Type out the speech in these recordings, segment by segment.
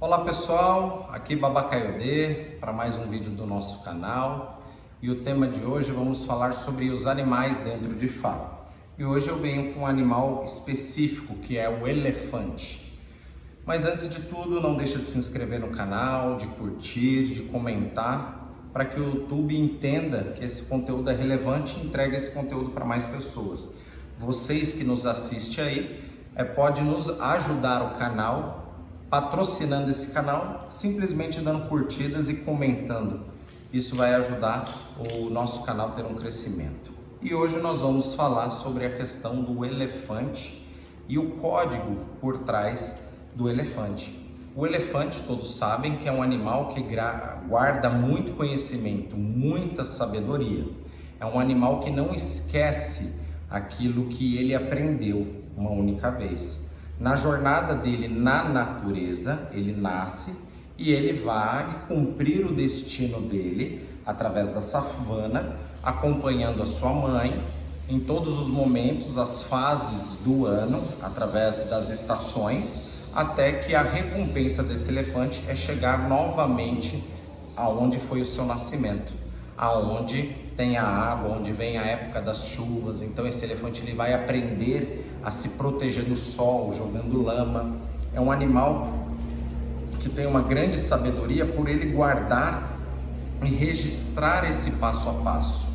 Olá pessoal, aqui Babacaiodê para mais um vídeo do nosso canal e o tema de hoje vamos falar sobre os animais dentro de Fá. E hoje eu venho com um animal específico que é o elefante. Mas antes de tudo, não deixa de se inscrever no canal, de curtir, de comentar, para que o YouTube entenda que esse conteúdo é relevante e entregue esse conteúdo para mais pessoas. Vocês que nos assistem aí, é, pode nos ajudar o canal patrocinando esse canal, simplesmente dando curtidas e comentando. Isso vai ajudar o nosso canal a ter um crescimento. E hoje nós vamos falar sobre a questão do elefante e o código por trás do elefante. O elefante, todos sabem que é um animal que guarda muito conhecimento, muita sabedoria. É um animal que não esquece aquilo que ele aprendeu uma única vez. Na jornada dele na natureza, ele nasce e ele vai cumprir o destino dele através da savana, acompanhando a sua mãe em todos os momentos, as fases do ano, através das estações, até que a recompensa desse elefante é chegar novamente aonde foi o seu nascimento, aonde tem a água, onde vem a época das chuvas. Então esse elefante ele vai aprender a se proteger do sol, jogando lama. É um animal que tem uma grande sabedoria por ele guardar e registrar esse passo a passo.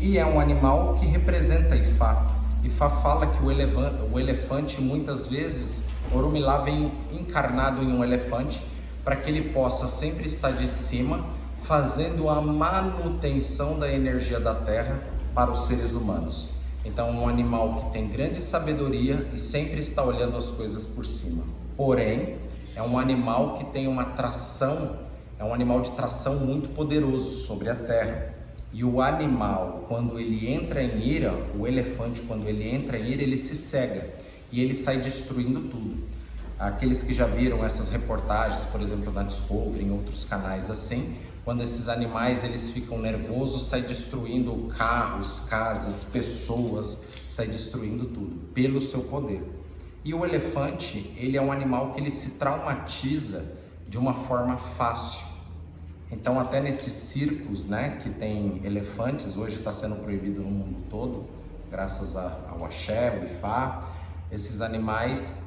E é um animal que representa Ifá. Ifá fala que o, elefante, o elefante muitas vezes, Orumilá vem encarnado em um elefante para que ele possa sempre estar de cima fazendo a manutenção da energia da Terra para os seres humanos. Então, um animal que tem grande sabedoria e sempre está olhando as coisas por cima. Porém, é um animal que tem uma tração, é um animal de tração muito poderoso sobre a Terra. E o animal, quando ele entra em ira, o elefante, quando ele entra em ira, ele se cega e ele sai destruindo tudo. Aqueles que já viram essas reportagens, por exemplo, na Discovery, em outros canais assim, quando esses animais eles ficam nervosos, sai destruindo carros, casas, pessoas, sai destruindo tudo pelo seu poder. E o elefante, ele é um animal que ele se traumatiza de uma forma fácil. Então até nesses circos, né, que tem elefantes, hoje está sendo proibido no mundo todo, graças ao axé, o ifá, esses animais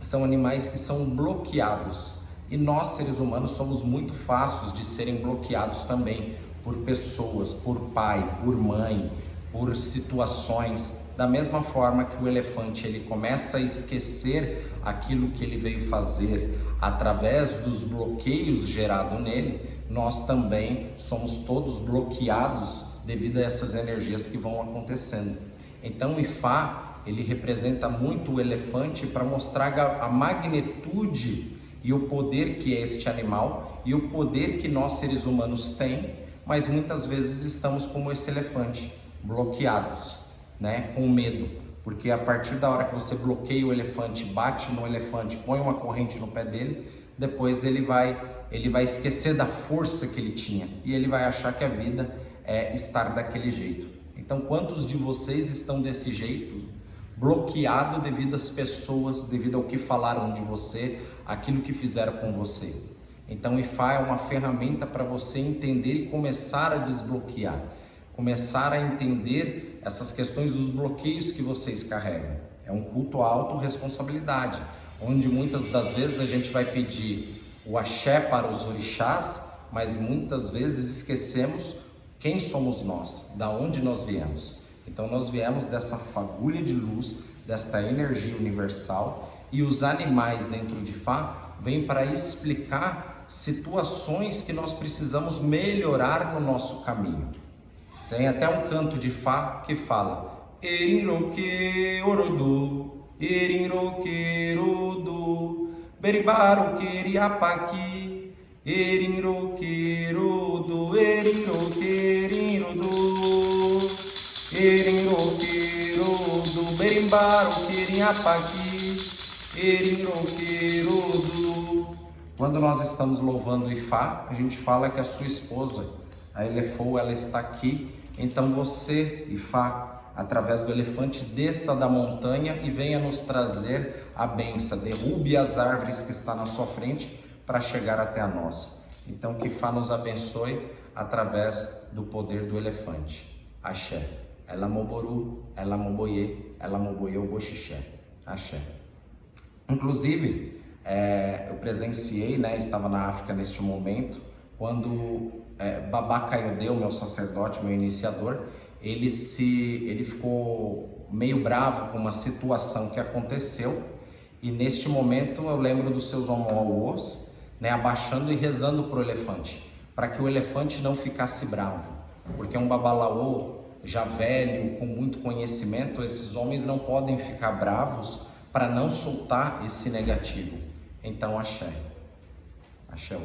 são animais que são bloqueados e nós, seres humanos, somos muito fáceis de serem bloqueados também por pessoas, por pai, por mãe, por situações. Da mesma forma que o elefante ele começa a esquecer aquilo que ele veio fazer através dos bloqueios gerados nele, nós também somos todos bloqueados devido a essas energias que vão acontecendo. Então, o Ifá ele representa muito o elefante para mostrar a magnitude e o poder que é este animal e o poder que nós seres humanos tem, mas muitas vezes estamos como esse elefante, bloqueados, né, com medo, porque a partir da hora que você bloqueia o elefante, bate no elefante, põe uma corrente no pé dele, depois ele vai ele vai esquecer da força que ele tinha e ele vai achar que a vida é estar daquele jeito. Então, quantos de vocês estão desse jeito, bloqueado devido às pessoas, devido ao que falaram de você, aquilo que fizeram com você. Então, o IFA é uma ferramenta para você entender e começar a desbloquear, começar a entender essas questões dos bloqueios que vocês carregam. É um culto à autorresponsabilidade, onde muitas das vezes a gente vai pedir o axé para os orixás, mas muitas vezes esquecemos quem somos nós, da onde nós viemos. Então nós viemos dessa fagulha de luz, desta energia universal e os animais dentro de Fá vêm para explicar situações que nós precisamos melhorar no nosso caminho. Tem até um canto de Fá que fala Erinroque orodu, Erinroque rodu, Beribaro queriapaqui, quando nós estamos louvando Ifá, a gente fala que a sua esposa, a Elefou, ela está aqui. Então você, Ifá, através do elefante, desça da montanha e venha nos trazer a benção, derrube as árvores que está na sua frente para chegar até a nossa. Então que Fá nos abençoe através do poder do elefante. Axé. Ela moboru, ela moboye, ela moboye o boxixé. Axé. Inclusive, é, eu presenciei, né, estava na África neste momento, quando é, Babá Caiodeu, meu sacerdote, meu iniciador, ele se, ele ficou meio bravo com uma situação que aconteceu e neste momento eu lembro dos seus homólogos, né, abaixando e rezando para o elefante, para que o elefante não ficasse bravo, porque um babalaô já velho, com muito conhecimento, esses homens não podem ficar bravos para não soltar esse negativo. Então, axé. Axé.